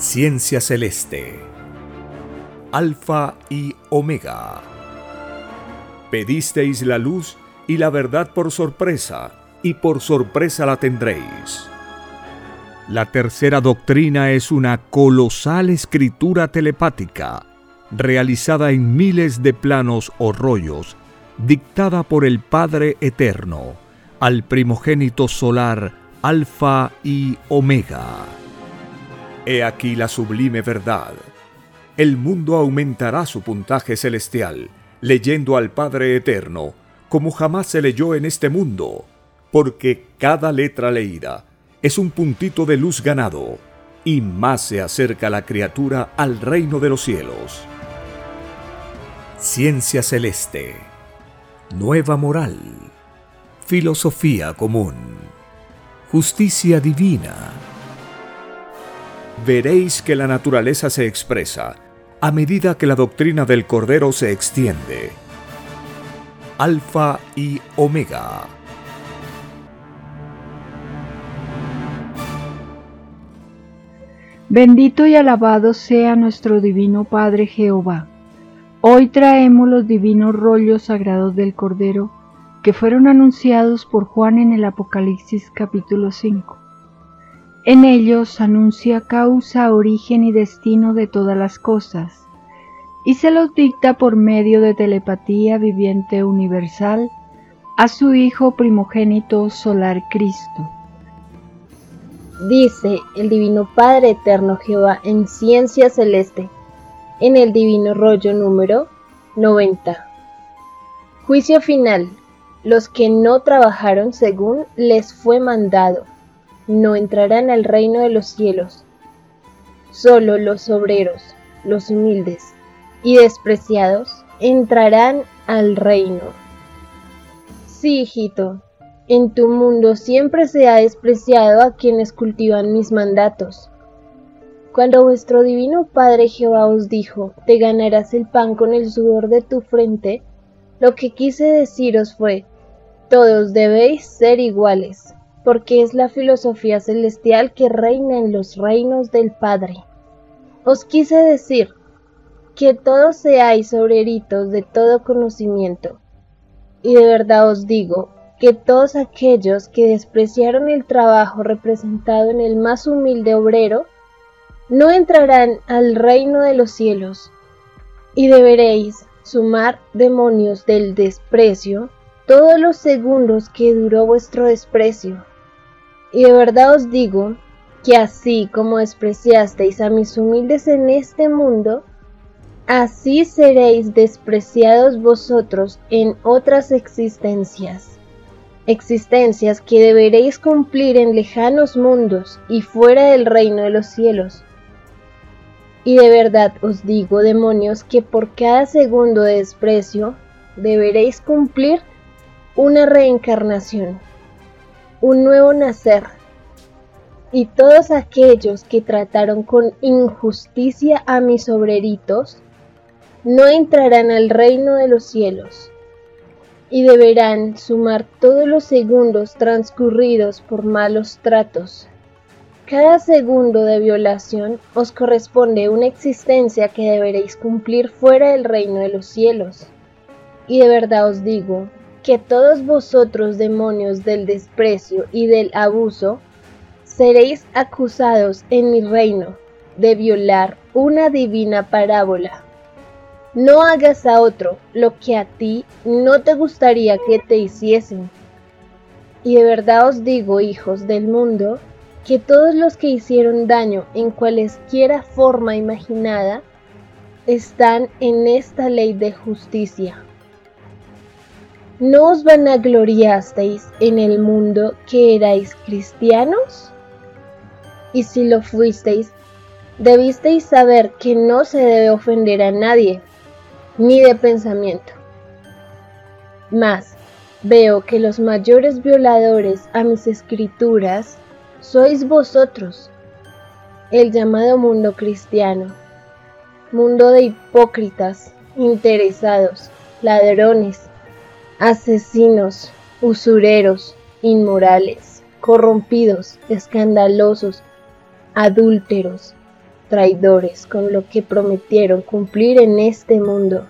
Ciencia Celeste. Alfa y Omega. Pedisteis la luz y la verdad por sorpresa, y por sorpresa la tendréis. La tercera doctrina es una colosal escritura telepática, realizada en miles de planos o rollos, dictada por el Padre Eterno, al primogénito solar Alfa y Omega. He aquí la sublime verdad. El mundo aumentará su puntaje celestial, leyendo al Padre Eterno, como jamás se leyó en este mundo, porque cada letra leída es un puntito de luz ganado, y más se acerca la criatura al reino de los cielos. Ciencia celeste, nueva moral, filosofía común, justicia divina. Veréis que la naturaleza se expresa a medida que la doctrina del Cordero se extiende. Alfa y Omega. Bendito y alabado sea nuestro Divino Padre Jehová. Hoy traemos los divinos rollos sagrados del Cordero que fueron anunciados por Juan en el Apocalipsis capítulo 5. En ellos anuncia causa, origen y destino de todas las cosas, y se los dicta por medio de telepatía viviente universal a su Hijo primogénito solar Cristo dice el Divino Padre Eterno Jehová en Ciencia Celeste, en el Divino Rollo número 90. Juicio final. Los que no trabajaron según les fue mandado, no entrarán al reino de los cielos. Solo los obreros, los humildes y despreciados, entrarán al reino. Sí, hijito, en tu mundo siempre se ha despreciado a quienes cultivan mis mandatos. Cuando vuestro divino Padre Jehová os dijo, te ganarás el pan con el sudor de tu frente, lo que quise deciros fue, todos debéis ser iguales, porque es la filosofía celestial que reina en los reinos del Padre. Os quise decir, que todos seáis obreritos de todo conocimiento. Y de verdad os digo, que todos aquellos que despreciaron el trabajo representado en el más humilde obrero, no entrarán al reino de los cielos, y deberéis sumar demonios del desprecio todos los segundos que duró vuestro desprecio. Y de verdad os digo que así como despreciasteis a mis humildes en este mundo, así seréis despreciados vosotros en otras existencias existencias que deberéis cumplir en lejanos mundos y fuera del reino de los cielos. Y de verdad os digo, demonios, que por cada segundo de desprecio deberéis cumplir una reencarnación, un nuevo nacer. Y todos aquellos que trataron con injusticia a mis obreritos, no entrarán al reino de los cielos y deberán sumar todos los segundos transcurridos por malos tratos. Cada segundo de violación os corresponde una existencia que deberéis cumplir fuera del reino de los cielos. Y de verdad os digo que todos vosotros demonios del desprecio y del abuso, seréis acusados en mi reino de violar una divina parábola no hagas a otro lo que a ti no te gustaría que te hiciesen. Y de verdad os digo, hijos del mundo, que todos los que hicieron daño en cualesquiera forma imaginada están en esta ley de justicia. ¿No os vanagloriasteis en el mundo que erais cristianos? Y si lo fuisteis, debisteis saber que no se debe ofender a nadie, ni de pensamiento. Mas veo que los mayores violadores a mis escrituras sois vosotros, el llamado mundo cristiano, mundo de hipócritas, interesados, ladrones, asesinos, usureros, inmorales, corrompidos, escandalosos, adúlteros, traidores con lo que prometieron cumplir en este mundo.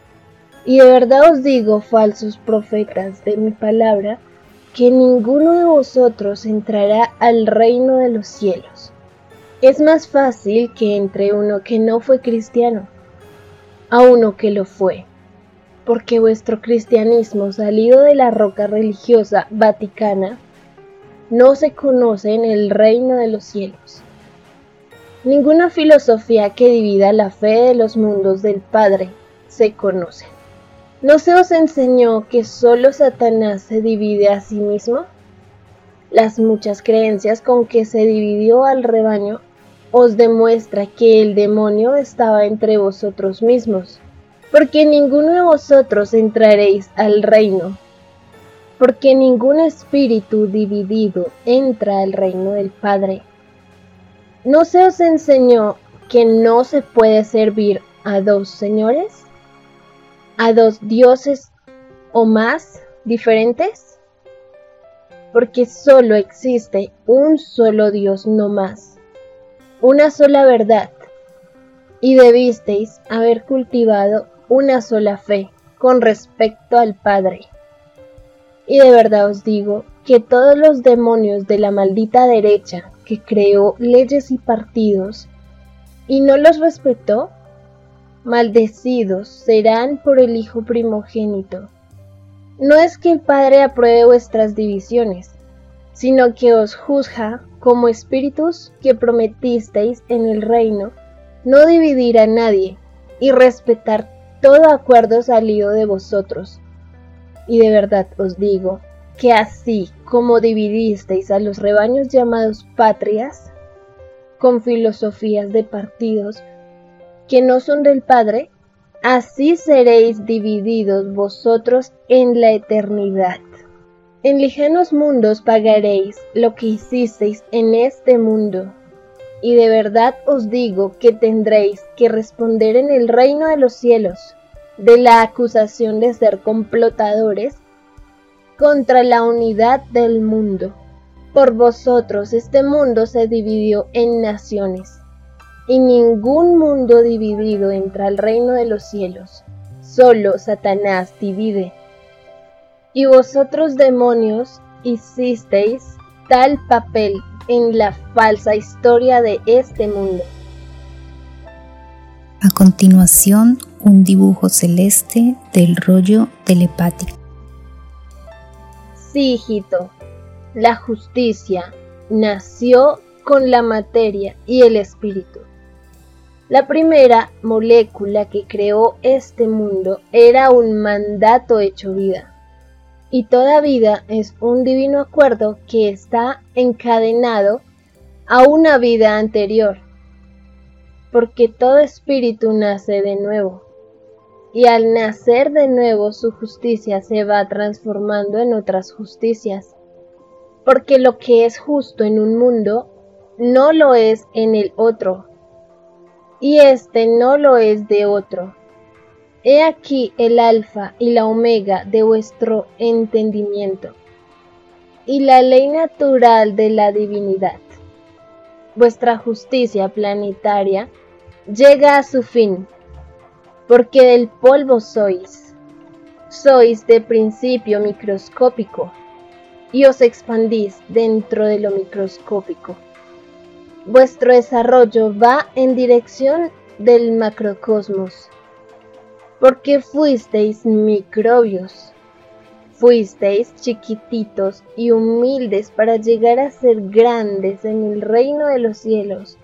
Y de verdad os digo, falsos profetas de mi palabra, que ninguno de vosotros entrará al reino de los cielos. Es más fácil que entre uno que no fue cristiano a uno que lo fue, porque vuestro cristianismo salido de la roca religiosa vaticana no se conoce en el reino de los cielos. Ninguna filosofía que divida la fe de los mundos del Padre se conoce. ¿No se os enseñó que solo Satanás se divide a sí mismo? Las muchas creencias con que se dividió al rebaño os demuestra que el demonio estaba entre vosotros mismos, porque ninguno de vosotros entraréis al reino, porque ningún espíritu dividido entra al reino del Padre. ¿No se os enseñó que no se puede servir a dos señores? a dos dioses o más diferentes? Porque solo existe un solo Dios no más, una sola verdad, y debisteis haber cultivado una sola fe con respecto al Padre. Y de verdad os digo que todos los demonios de la maldita derecha que creó leyes y partidos y no los respetó, maldecidos serán por el Hijo primogénito. No es que el Padre apruebe vuestras divisiones, sino que os juzga como espíritus que prometisteis en el reino no dividir a nadie y respetar todo acuerdo salido de vosotros. Y de verdad os digo que así como dividisteis a los rebaños llamados patrias, con filosofías de partidos, que no son del Padre, así seréis divididos vosotros en la eternidad. En lejanos mundos pagaréis lo que hicisteis en este mundo. Y de verdad os digo que tendréis que responder en el reino de los cielos de la acusación de ser complotadores contra la unidad del mundo. Por vosotros este mundo se dividió en naciones y ningún mundo dividido entra al reino de los cielos. Solo Satanás divide. Y vosotros demonios hicisteis tal papel en la falsa historia de este mundo. A continuación, un dibujo celeste del rollo telepático. Sí, hijito, la justicia nació con la materia y el espíritu. La primera molécula que creó este mundo era un mandato hecho vida. Y toda vida es un divino acuerdo que está encadenado a una vida anterior. Porque todo espíritu nace de nuevo. Y al nacer de nuevo su justicia se va transformando en otras justicias. Porque lo que es justo en un mundo no lo es en el otro y este no lo es de otro. He aquí el alfa y la omega de vuestro entendimiento, y la ley natural de la divinidad. Vuestra justicia planetaria llega a su fin, porque del polvo sois. Sois de principio microscópico, y os expandís dentro de lo microscópico vuestro desarrollo va en dirección del macrocosmos, porque fuisteis microbios, fuisteis chiquititos y humildes para llegar a ser grandes en el reino de los cielos.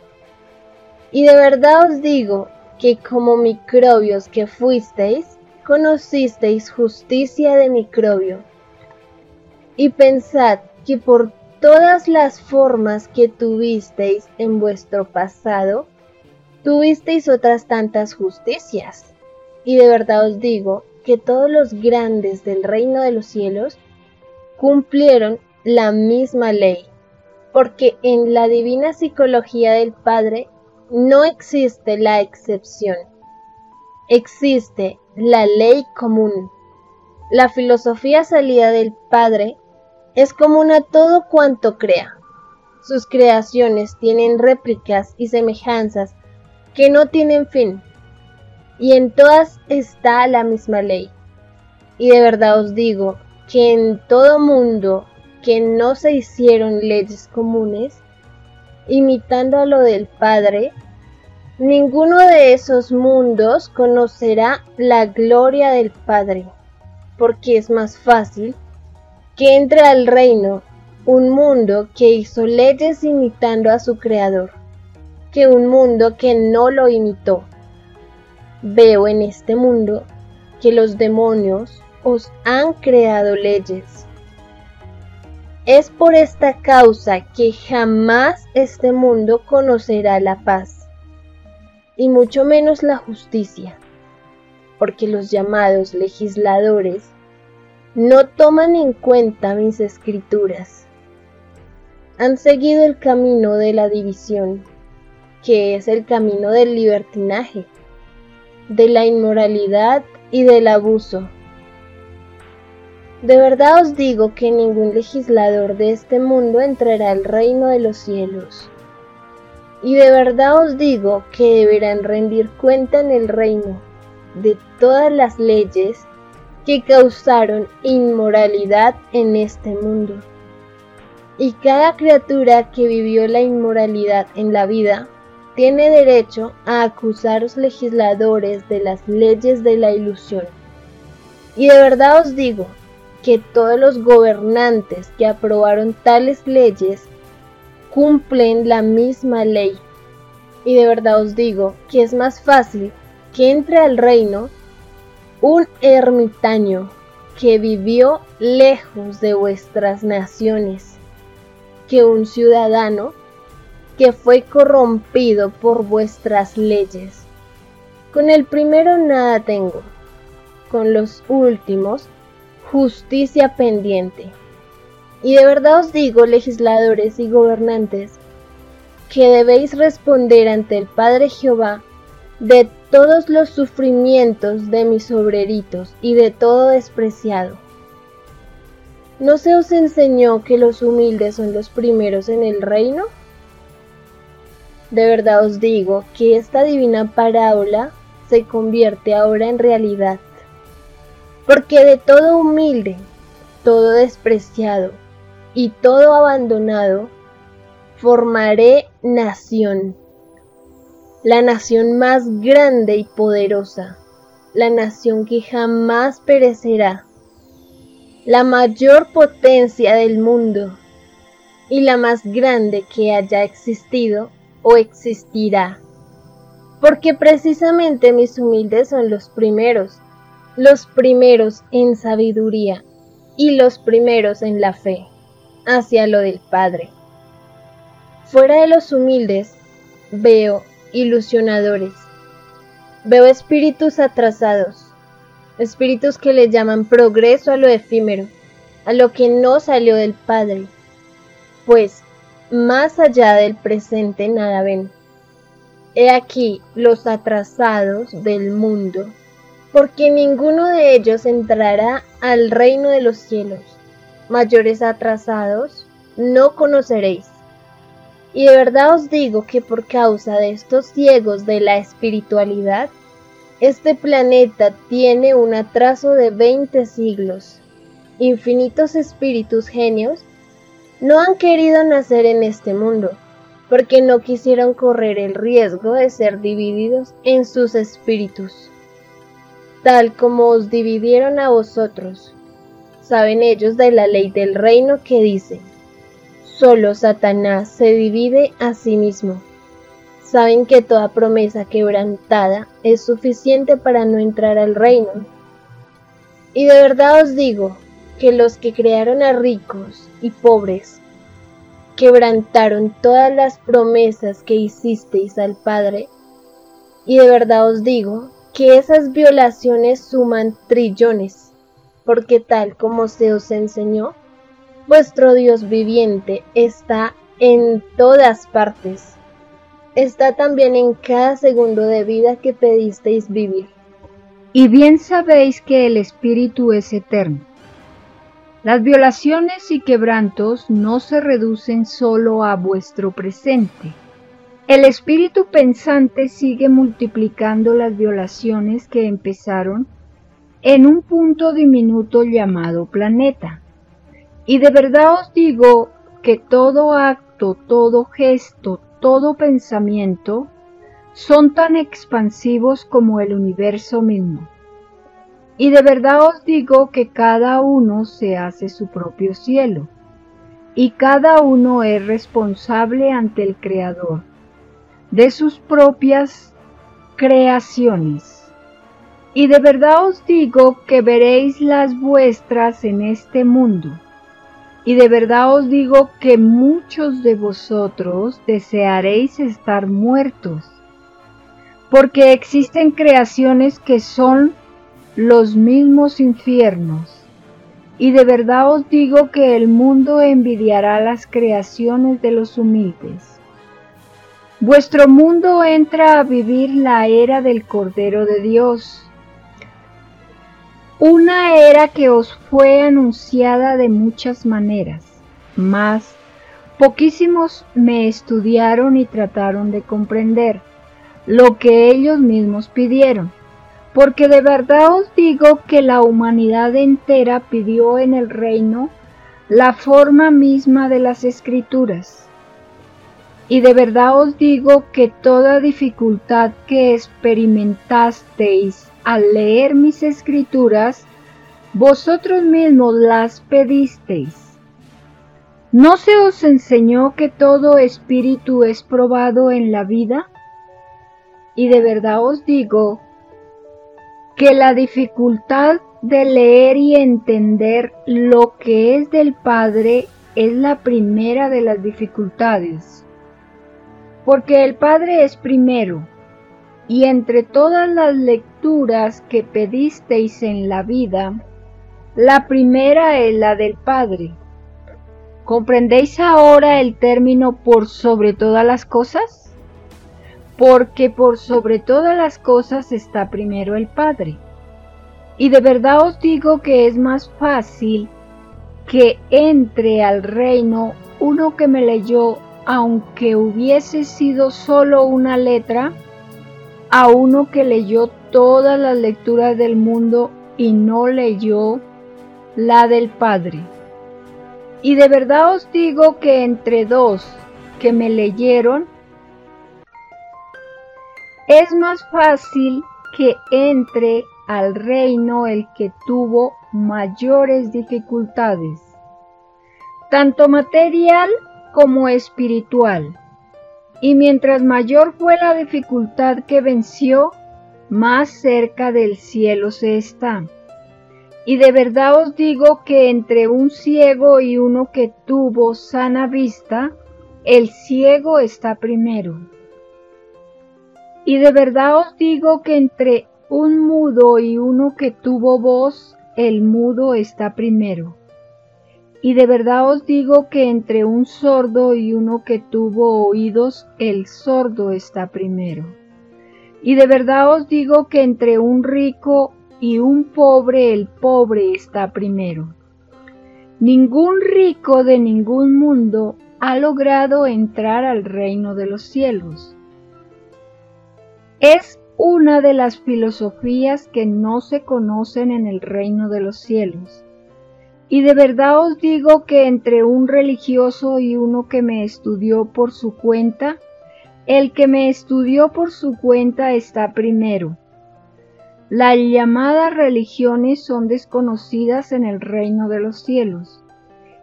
Y de verdad os digo que como microbios que fuisteis, conocisteis justicia de microbio. Y pensad que por todas las formas que tuvisteis en vuestro pasado, tuvisteis otras tantas justicias. Y de verdad os digo que todos los grandes del reino de los cielos cumplieron la misma ley, porque en la divina psicología del Padre no existe la excepción, existe la ley común. La filosofía salida del Padre es común a todo cuanto crea. Sus creaciones tienen réplicas y semejanzas que no tienen fin, y en todas está la misma ley. Y de verdad os digo que en todo mundo que no se hicieron leyes comunes, imitando a lo del Padre, ninguno de esos mundos conocerá la gloria del Padre, porque es más fácil que entre al reino un mundo que hizo leyes imitando a su Creador, que un mundo que no lo imitó. Veo en este mundo que los demonios os han creado leyes. Es por esta causa que jamás este mundo conocerá la paz, y mucho menos la justicia, porque los llamados legisladores no toman en cuenta mis escrituras. Han seguido el camino de la división, que es el camino del libertinaje, de la inmoralidad y del abuso de verdad os digo que ningún legislador de este mundo entrará al reino de los cielos. Y de verdad os digo que deberán rendir cuenta en el reino de todas las leyes que causaron inmoralidad en este mundo. Y cada criatura que vivió la inmoralidad en la vida tiene derecho a acusar a los legisladores de las leyes de la ilusión. Y de verdad os digo que todos los gobernantes que aprobaron tales leyes cumplen la misma ley. Y de verdad os digo que es más fácil que entre al reino un ermitaño que vivió lejos de vuestras naciones que un ciudadano que fue corrompido por vuestras leyes. Con el primero nada tengo, con los últimos justicia pendiente. Y de verdad os digo, legisladores y gobernantes, que debéis responder ante el Padre Jehová de todos los sufrimientos de mis obreritos y de todo despreciado. ¿No se os enseñó que los humildes son los primeros en el reino? De verdad os digo que esta divina parábola se convierte ahora en realidad. Porque de todo humilde, todo despreciado y todo abandonado, formaré nación, la nación más grande y poderosa, la nación que jamás perecerá, la mayor potencia del mundo y la más grande que haya existido o existirá. Porque precisamente mis humildes son los primeros los primeros en sabiduría y los primeros en la fe, hacia lo del Padre. Fuera de los humildes, veo ilusionadores, veo espíritus atrasados, espíritus que le llaman progreso a lo efímero, a lo que no salió del Padre, pues más allá del presente nada ven. He aquí los atrasados del mundo porque ninguno de ellos entrará al reino de los cielos. Mayores atrasados no conoceréis. Y de verdad os digo que por causa de estos ciegos de la espiritualidad, este planeta tiene un atraso de 20 siglos. Infinitos espíritus genios no han querido nacer en este mundo, porque no quisieron correr el riesgo de ser divididos en sus espíritus tal como os dividieron a vosotros. Saben ellos de la ley del reino que dice, solo Satanás se divide a sí mismo. Saben que toda promesa quebrantada es suficiente para no entrar al reino. Y de verdad os digo que los que crearon a ricos y pobres quebrantaron todas las promesas que hicisteis al Padre. Y de verdad os digo que esas violaciones suman trillones, porque tal como se os enseñó, vuestro Dios viviente está en todas partes. Está también en cada segundo de vida que pedisteis vivir. Y bien sabéis que el Espíritu es eterno. Las violaciones y quebrantos no se reducen solo a vuestro presente, El espíritu pensante sigue multiplicando las violaciones que empezaron en un punto diminuto llamado planeta. Y de verdad os digo que todo acto, todo gesto, todo pensamiento son tan expansivos como el universo mismo. Y de verdad os digo que cada uno se hace su propio cielo, y cada uno es responsable ante el Creador de sus propias creaciones. Y de verdad os digo que veréis las vuestras en este mundo. Y de verdad os digo que muchos de vosotros desearéis estar muertos, porque existen creaciones que son los mismos infiernos. Y de verdad os digo que el mundo envidiará las creaciones de los humildes. Vuestro mundo entra a vivir la era del Cordero de Dios, una era que os fue anunciada de muchas maneras, mas poquísimos me estudiaron y trataron de comprender lo que ellos mismos pidieron, porque de verdad os digo que la humanidad entera pidió en el reino la forma misma de las escrituras y de verdad os digo que toda dificultad que experimentasteis al leer mis escrituras, vosotros mismos las pedisteis. ¿No se os enseñó que todo espíritu es probado en la vida? Y de verdad os digo que la dificultad de leer y entender lo que es del Padre es la primera de las dificultades porque el Padre es primero, y entre todas las lecturas que pedisteis en la vida, la primera es la del Padre. ¿Comprendéis ahora el término por sobre todas las cosas? Porque por sobre todas las cosas está primero el Padre. Y de verdad os digo que es más fácil que entre al reino uno que me leyó aunque hubiese sido solo una letra, a uno que leyó todas las lecturas del mundo y no leyó la del Padre. Y de verdad os digo que entre dos que me leyeron, es más fácil que entre al reino el que tuvo mayores dificultades, tanto material como espiritual. Y mientras mayor fue la dificultad que venció, más cerca del cielo se está. Y de verdad os digo que entre un ciego y uno que tuvo sana vista, el ciego está primero. Y de verdad os digo que entre un mudo y uno que tuvo voz, el mudo está primero. Y de verdad os digo que entre un sordo y uno que tuvo oídos, el sordo está primero. Y de verdad os digo que entre un rico y un pobre, el pobre está primero. Ningún rico de ningún mundo ha logrado entrar al reino de los cielos. Es una de las filosofías que no se conocen en el reino de los cielos y de verdad os digo que entre un religioso y uno que me estudió por su cuenta, el que me estudió por su cuenta está primero. Las llamadas religiones son desconocidas en el reino de los cielos,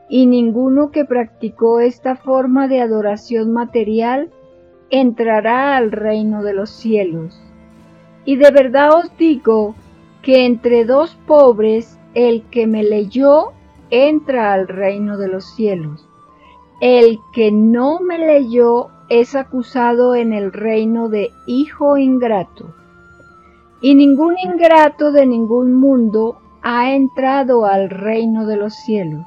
y ninguno que practicó esta forma de adoración material entrará al reino de los cielos. Y de verdad os digo que entre dos pobres el que me leyó entra al reino de los cielos. El que no me leyó es acusado en el reino de hijo ingrato. Y ningún ingrato de ningún mundo ha entrado al reino de los cielos.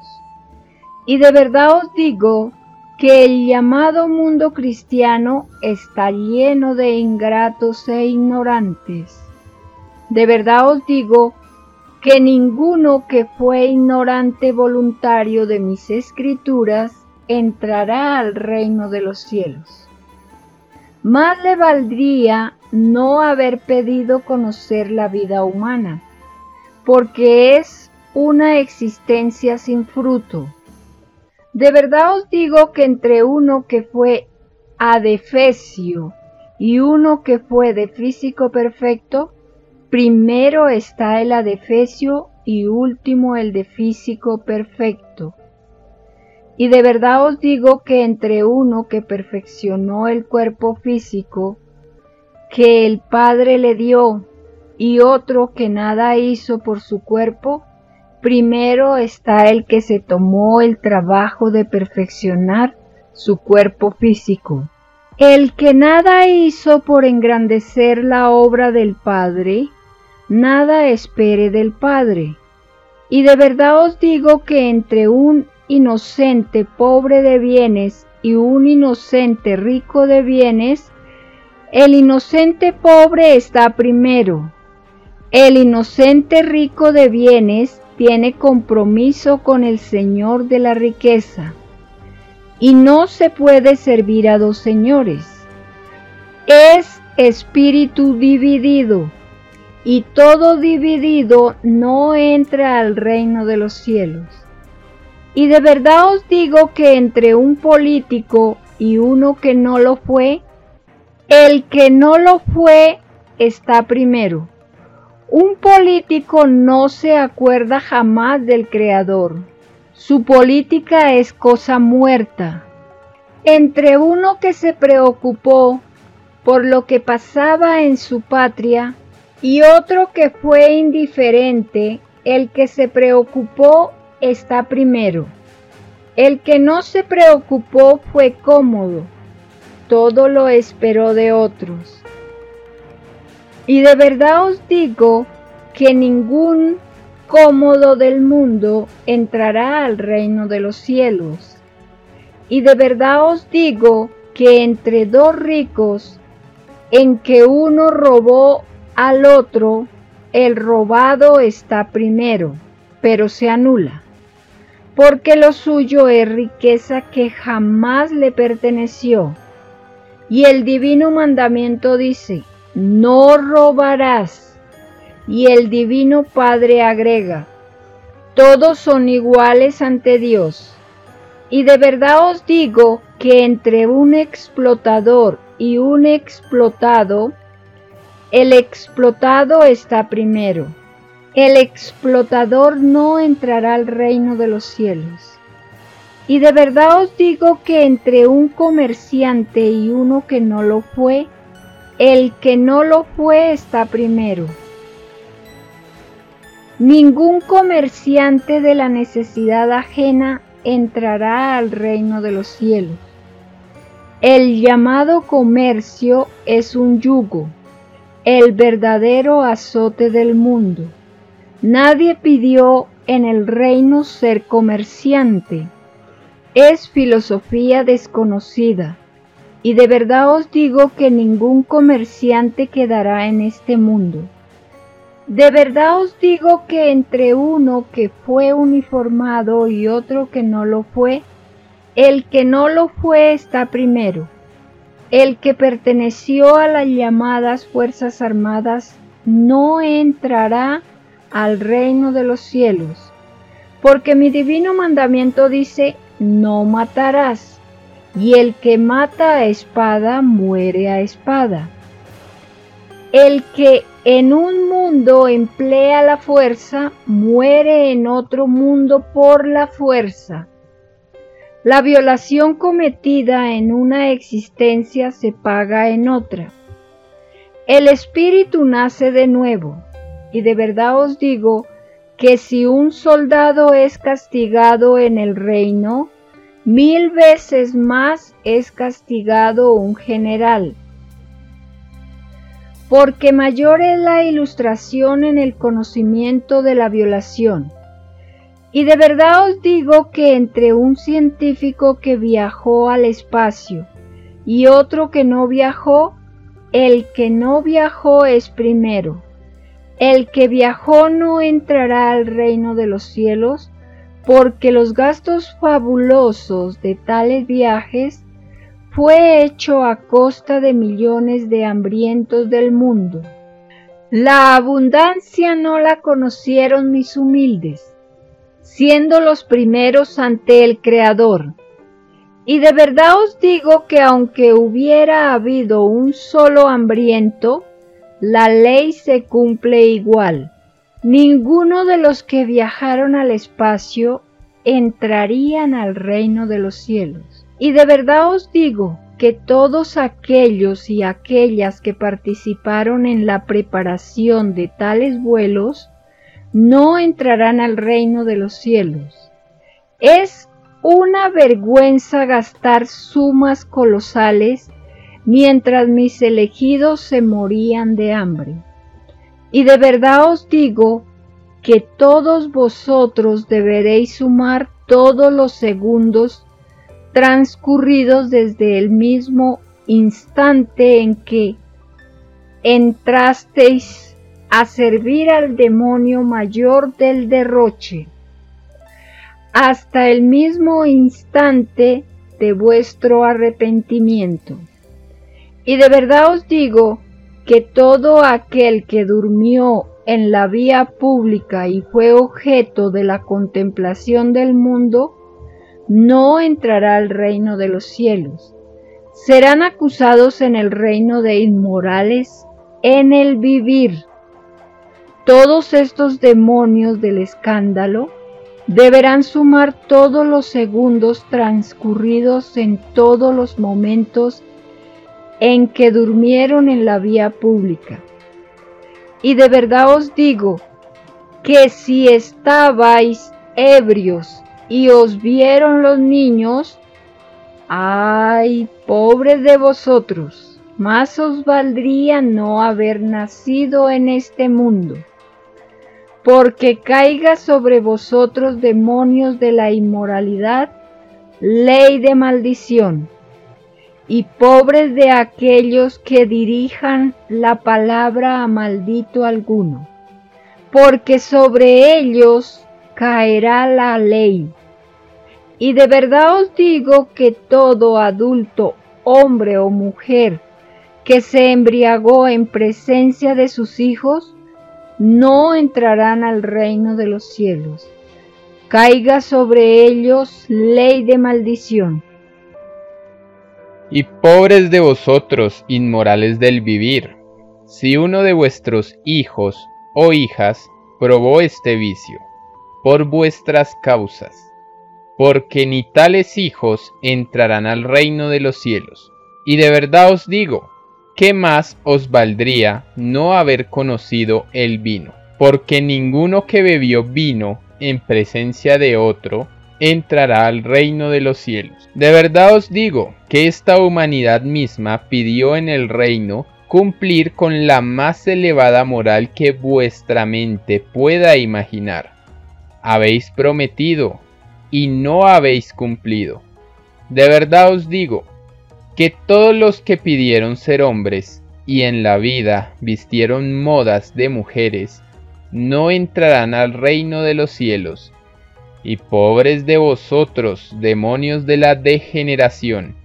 Y de verdad os digo que el llamado mundo cristiano está lleno de ingratos e ignorantes. De verdad os digo que ninguno que fue ignorante voluntario de mis escrituras entrará al reino de los cielos. Más le valdría no haber pedido conocer la vida humana, porque es una existencia sin fruto. De verdad os digo que entre uno que fue adefesio y uno que fue de físico perfecto, primero está el adefesio y último el de físico perfecto. Y de verdad os digo que entre uno que perfeccionó el cuerpo físico, que el Padre le dio, y otro que nada hizo por su cuerpo, primero está el que se tomó el trabajo de perfeccionar su cuerpo físico. El que nada hizo por engrandecer la obra del Padre, nada espere del Padre. Y de verdad os digo que entre un inocente pobre de bienes y un inocente rico de bienes, el inocente pobre está primero. El inocente rico de bienes tiene compromiso con el Señor de la riqueza. Y no se puede servir a dos señores. Es espíritu dividido, y todo dividido no entra al reino de los cielos. Y de verdad os digo que entre un político y uno que no lo fue, el que no lo fue está primero. Un político no se acuerda jamás del Creador. Su política es cosa muerta. Entre uno que se preocupó por lo que pasaba en su patria y otro que fue indiferente, el que se preocupó está primero. El que no se preocupó fue cómodo, todo lo esperó de otros. Y de verdad os digo que ningún cómodo del mundo entrará al reino de los cielos. Y de verdad os digo que entre dos ricos, en que uno robó al otro, el robado está primero, pero se anula, porque lo suyo es riqueza que jamás le perteneció. Y el divino mandamiento dice, no robarás. Y el Divino Padre agrega, todos son iguales ante Dios. Y de verdad os digo que entre un explotador y un explotado, el explotado está primero. El explotador no entrará al reino de los cielos. Y de verdad os digo que entre un comerciante y uno que no lo fue, el que no lo fue está primero. Ningún comerciante de la necesidad ajena entrará al reino de los cielos. El llamado comercio es un yugo, el verdadero azote del mundo. Nadie pidió en el reino ser comerciante. Es filosofía desconocida y de verdad os digo que ningún comerciante quedará en este mundo. De verdad os digo que entre uno que fue uniformado y otro que no lo fue, el que no lo fue está primero. El que perteneció a las llamadas Fuerzas Armadas no entrará al reino de los cielos, porque mi divino mandamiento dice, no matarás y el que mata a espada muere a espada. El que en un mundo emplea la fuerza muere en otro mundo por la fuerza. La violación cometida en una existencia se paga en otra. El espíritu nace de nuevo, y de verdad os digo que si un soldado es castigado en el reino, Mil veces más es castigado un general, porque mayor es la ilustración en el conocimiento de la violación. Y de verdad os digo que entre un científico que viajó al espacio y otro que no viajó, el que no viajó es primero. El que viajó no entrará al reino de los cielos, porque los gastos fabulosos de tales viajes fue hecho a costa de millones de hambrientos del mundo. La abundancia no la conocieron mis humildes, siendo los primeros ante el Creador. Y de verdad os digo que aunque hubiera habido un solo hambriento, la ley se cumple igual. Ninguno de los que viajaron al espacio entrarían al reino de los cielos. Y de verdad os digo que todos aquellos y aquellas que participaron en la preparación de tales vuelos no entrarán al reino de los cielos. Es una vergüenza gastar sumas colosales mientras mis elegidos se morían de hambre. Y de verdad os digo que todos vosotros deberéis sumar todos los segundos transcurridos desde el mismo instante en que entrasteis a servir al demonio mayor del derroche, hasta el mismo instante de vuestro arrepentimiento. Y de verdad os digo que todo aquel que durmió en la vía pública y fue objeto de la contemplación del mundo, no entrará al reino de los cielos. Serán acusados en el reino de inmorales en el vivir. Todos estos demonios del escándalo deberán sumar todos los segundos transcurridos en todos los momentos en que durmieron en la vía pública. Y de verdad os digo que si estabais ebrios y os vieron los niños, ay, pobres de vosotros, más os valdría no haber nacido en este mundo, porque caiga sobre vosotros demonios de la inmoralidad, ley de maldición, y pobres de aquellos que dirijan la palabra a maldito alguno, porque sobre ellos caerá la ley. Y de verdad os digo que todo adulto, hombre o mujer, que se embriagó en presencia de sus hijos, no entrarán al reino de los cielos. Caiga sobre ellos ley de maldición. Y pobres de vosotros, inmorales del vivir, si uno de vuestros hijos o hijas probó este vicio, por vuestras causas, porque ni tales hijos entrarán al reino de los cielos. Y de verdad os digo, ¿qué más os valdría no haber conocido el vino? Porque ninguno que bebió vino en presencia de otro entrará al reino de los cielos. De verdad os digo que esta humanidad misma pidió en el reino cumplir con la más elevada moral que vuestra mente pueda imaginar habéis prometido y no habéis cumplido. De verdad os digo que todos los que pidieron ser hombres y en la vida vistieron modas de mujeres, no entrarán al reino de los cielos. Y pobres de vosotros, demonios de la degeneración,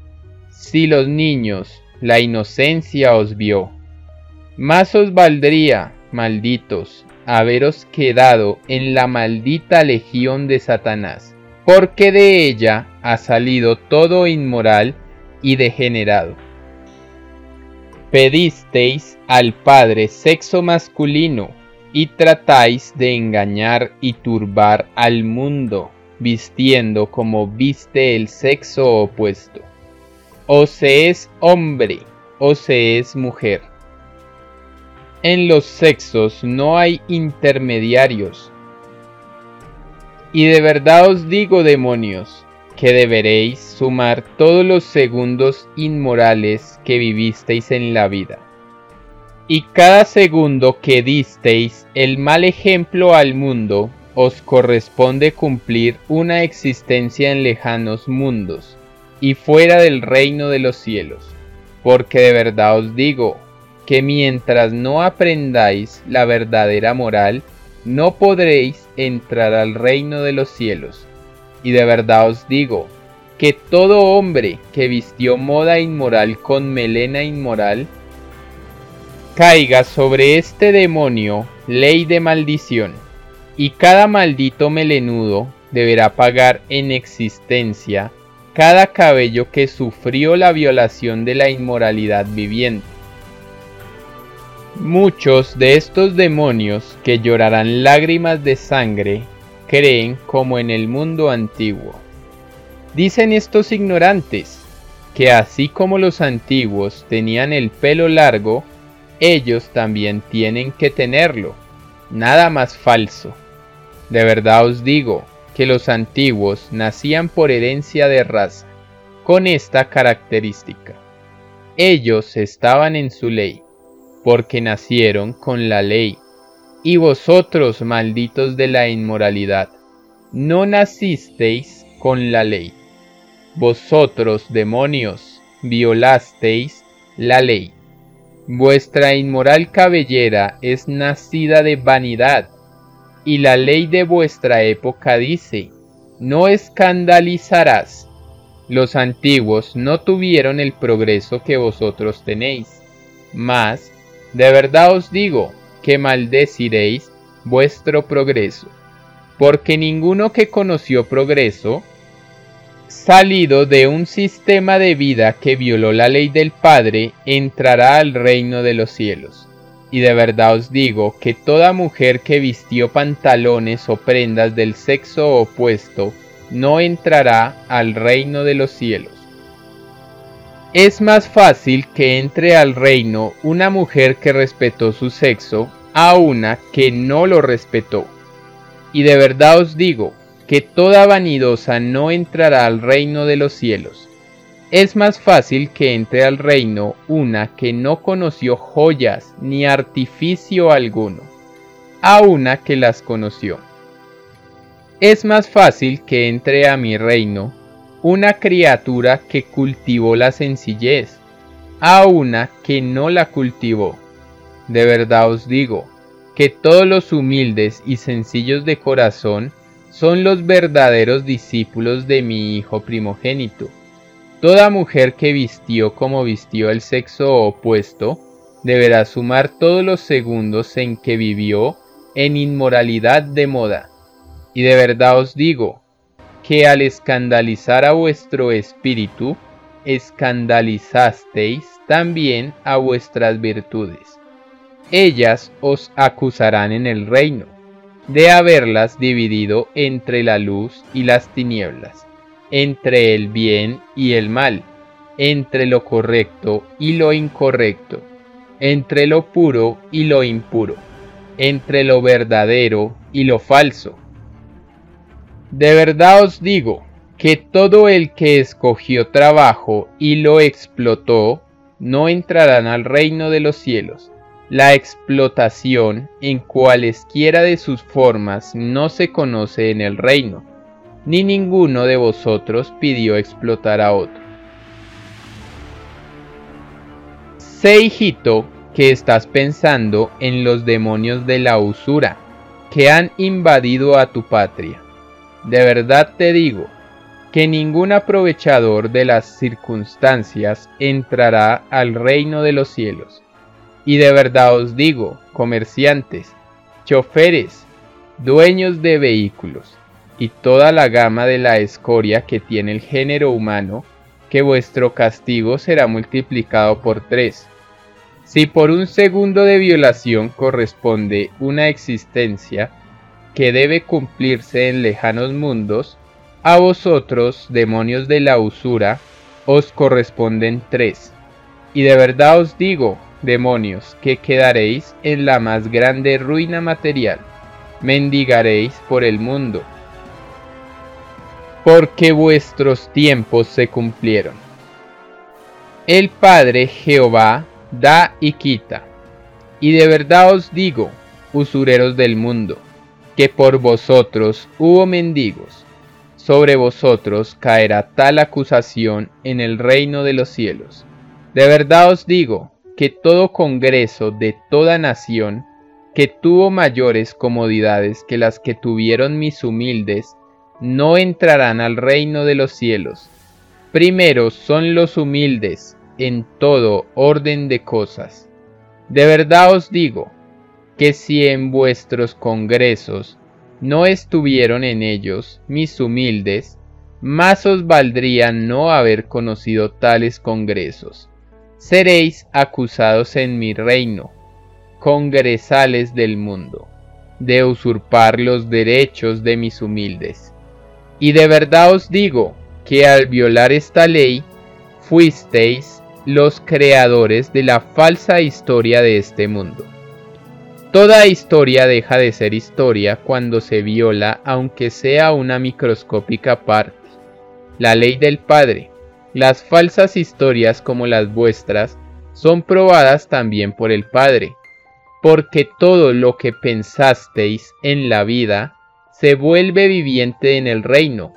si los niños, la inocencia os vio, más os valdría, malditos, haberos quedado en la maldita legión de Satanás, porque de ella ha salido todo inmoral y degenerado. Pedisteis al Padre sexo masculino y tratáis de engañar y turbar al mundo, vistiendo como viste el sexo opuesto. O se es hombre o se es mujer en los sexos no hay intermediarios. Y de verdad os digo, demonios, que deberéis sumar todos los segundos inmorales que vivisteis en la vida. Y cada segundo que disteis el mal ejemplo al mundo, os corresponde cumplir una existencia en lejanos mundos y fuera del reino de los cielos. Porque de verdad os digo, que mientras no aprendáis la verdadera moral, no podréis entrar al reino de los cielos. Y de verdad os digo, que todo hombre que vistió moda inmoral con melena inmoral, caiga sobre este demonio ley de maldición, y cada maldito melenudo deberá pagar en existencia cada cabello que sufrió la violación de la inmoralidad viviente. Muchos de estos demonios que llorarán lágrimas de sangre creen como en el mundo antiguo. Dicen estos ignorantes que así como los antiguos tenían el pelo largo, ellos también tienen que tenerlo. Nada más falso. De verdad os digo que los antiguos nacían por herencia de raza, con esta característica. Ellos estaban en su ley, porque nacieron con la ley. Y vosotros, malditos de la inmoralidad, no nacisteis con la ley. Vosotros, demonios, violasteis la ley. Vuestra inmoral cabellera es nacida de vanidad, y la ley de vuestra época dice, no escandalizarás. Los antiguos no tuvieron el progreso que vosotros tenéis, mas, de verdad os digo, que maldeciréis vuestro progreso, porque ninguno que conoció progreso salido de un sistema de vida que violó la ley del Padre, entrará al reino de los cielos. Y de verdad os digo que toda mujer que vistió pantalones o prendas del sexo opuesto no entrará al reino de los cielos. Es más fácil que entre al reino una mujer que respetó su sexo a una que no lo respetó. Y de verdad os digo que toda vanidosa no entrará al reino de los cielos. Es más fácil que entre al reino una que no conoció joyas ni artificio alguno, a una que las conoció. Es más fácil que entre a mi reino una criatura que cultivó la sencillez, a una que no la cultivó. De verdad os digo, que todos los humildes y sencillos de corazón son los verdaderos discípulos de mi Hijo primogénito. Toda mujer que vistió como vistió el sexo opuesto deberá sumar todos los segundos en que vivió en inmoralidad de moda. Y de verdad os digo, que al escandalizar a vuestro espíritu, escandalizasteis también a vuestras virtudes. Ellas os acusarán en el reino de haberlas dividido entre la luz y las tinieblas, entre el bien y el mal, entre lo correcto y lo incorrecto, entre lo puro y lo impuro, entre lo verdadero y lo falso. De verdad os digo que todo el que escogió trabajo y lo explotó, no entrarán al reino de los cielos la explotación en cualesquiera de sus formas no se conoce en el reino, ni ninguno de vosotros pidió explotar a otro. Sé, hijito, que estás pensando en los demonios de la usura, que han invadido a tu patria. De verdad te digo, que ningún aprovechador de las circunstancias entrará al reino de los cielos. Y de verdad os digo, comerciantes, choferes, dueños de vehículos, y toda la gama de la escoria que tiene el género humano, que vuestro castigo será multiplicado por tres. Si por un segundo de violación corresponde una existencia que debe cumplirse en lejanos mundos, a vosotros, demonios de la usura, os corresponden tres. Y de verdad os digo, demonios, que quedaréis en la más grande ruina material, mendigaréis por el mundo, porque vuestros tiempos se cumplieron. El Padre Jehová da y quita, y de verdad os digo, usureros del mundo, que por vosotros hubo mendigos, sobre vosotros caerá tal acusación en el reino de los cielos. De verdad os digo, que todo congreso de toda nación que tuvo mayores comodidades que las que tuvieron mis humildes, no entrarán al reino de los cielos, primeros son los humildes en todo orden de cosas. De verdad os digo, que si en vuestros congresos no estuvieron en ellos mis humildes, más os valdría no haber conocido tales congresos. Seréis acusados en mi reino, congresales del mundo, de usurpar los derechos de mis humildes. Y de verdad os digo que al violar esta ley, fuisteis los creadores de la falsa historia de este mundo. Toda historia deja de ser historia cuando se viola aunque sea una microscópica parte. La ley del Padre. Las falsas historias como las vuestras son probadas también por el Padre, porque todo lo que pensasteis en la vida se vuelve viviente en el reino.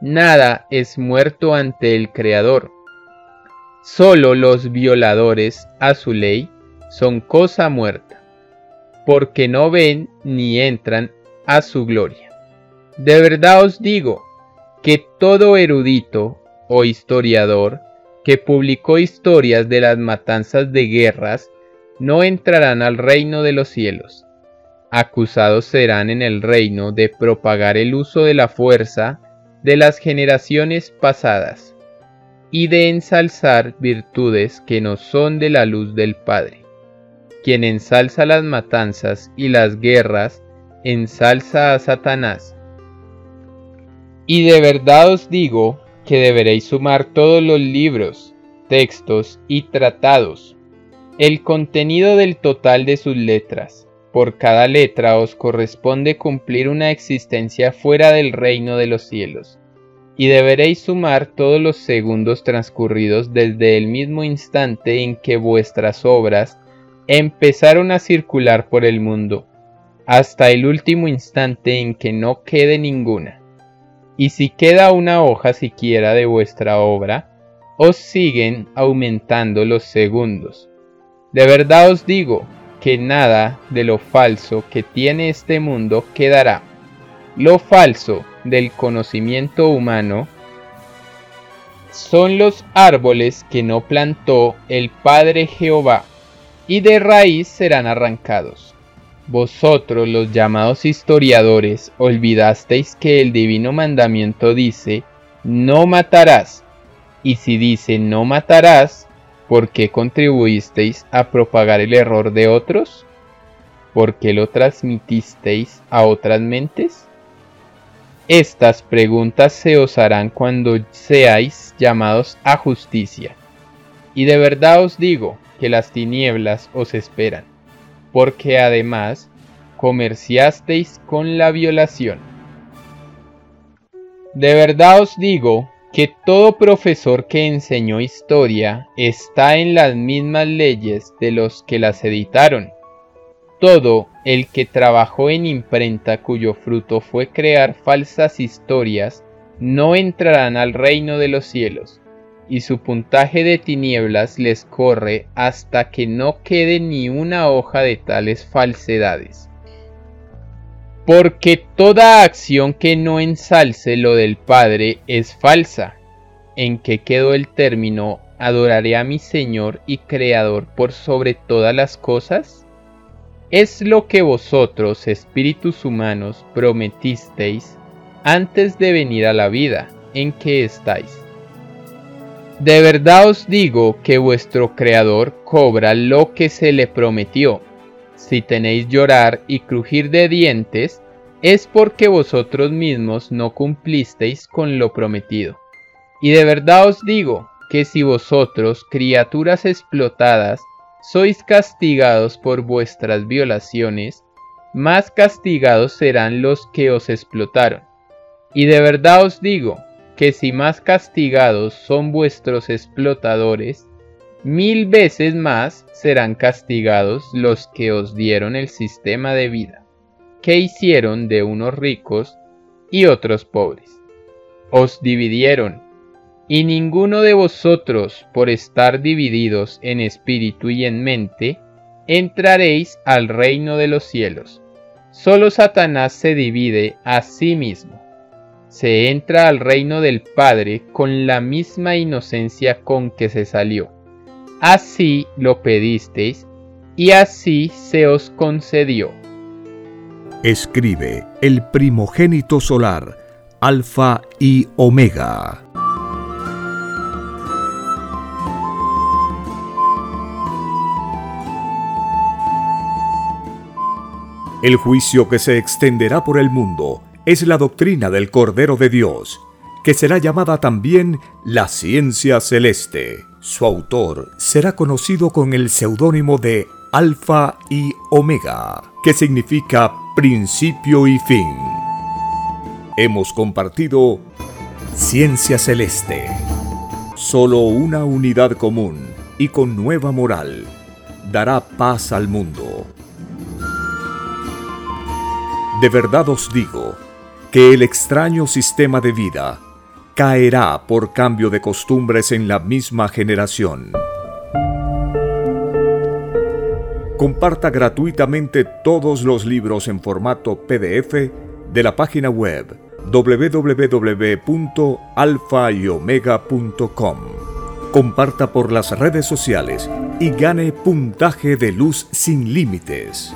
Nada es muerto ante el Creador. Solo los violadores a su ley son cosa muerta porque no ven ni entran a su gloria. De verdad os digo que todo erudito o historiador que publicó historias de las matanzas de guerras no entrarán al reino de los cielos. Acusados serán en el reino de propagar el uso de la fuerza de las generaciones pasadas y de ensalzar virtudes que no son de la luz del Padre. Quien ensalza las matanzas y las guerras, ensalza a Satanás. Y de verdad os digo que deberéis sumar todos los libros, textos y tratados, el contenido del total de sus letras. Por cada letra os corresponde cumplir una existencia fuera del reino de los cielos, y deberéis sumar todos los segundos transcurridos desde el mismo instante en que vuestras obras empezaron a circular por el mundo, hasta el último instante en que no quede ninguna. Y si queda una hoja siquiera de vuestra obra, os siguen aumentando los segundos. De verdad os digo que nada de lo falso que tiene este mundo quedará. Lo falso del conocimiento humano son los árboles que no plantó el Padre Jehová y de raíz serán arrancados. Vosotros los llamados historiadores olvidasteis que el divino mandamiento dice, no matarás. Y si dice no matarás, ¿por qué contribuisteis a propagar el error de otros? ¿Por qué lo transmitisteis a otras mentes? Estas preguntas se os harán cuando seáis llamados a justicia. Y de verdad os digo, que las tinieblas os esperan, porque además comerciasteis con la violación. De verdad os digo que todo profesor que enseñó historia está en las mismas leyes de los que las editaron. Todo el que trabajó en imprenta cuyo fruto fue crear falsas historias no entrarán al reino de los cielos y su puntaje de tinieblas les corre hasta que no quede ni una hoja de tales falsedades. Porque toda acción que no ensalce lo del Padre es falsa. ¿En que quedó el término adoraré a mi Señor y Creador por sobre todas las cosas? Es lo que vosotros, espíritus humanos, prometisteis antes de venir a la vida en que estáis. De verdad os digo que vuestro Creador cobra lo que se le prometió. Si tenéis llorar y crujir de dientes, es porque vosotros mismos no cumplisteis con lo prometido. Y de verdad os digo que si vosotros, criaturas explotadas, sois castigados por vuestras violaciones, más castigados serán los que os explotaron. Y de verdad os digo que si más castigados son vuestros explotadores, mil veces más serán castigados los que os dieron el sistema de vida, que hicieron de unos ricos y otros pobres. Os dividieron, y ninguno de vosotros, por estar divididos en espíritu y en mente, entraréis al reino de los cielos. Solo Satanás se divide a sí mismo se entra al reino del Padre con la misma inocencia con que se salió. Así lo pedisteis, y así se os concedió. Escribe el primogénito solar, Alfa y Omega. El juicio que se extenderá por el mundo es la doctrina del Cordero de Dios, que será llamada también la ciencia celeste. Su autor será conocido con el seudónimo de Alfa y Omega, que significa principio y fin. Hemos compartido Ciencia Celeste. Solo una unidad común y con nueva moral dará paz al mundo. De verdad os digo, que el extraño sistema de vida caerá por cambio de costumbres en la misma generación. Comparta gratuitamente todos los libros en formato PDF de la página web www.alfayomega.com. Comparta por las redes sociales y gane puntaje de luz sin límites.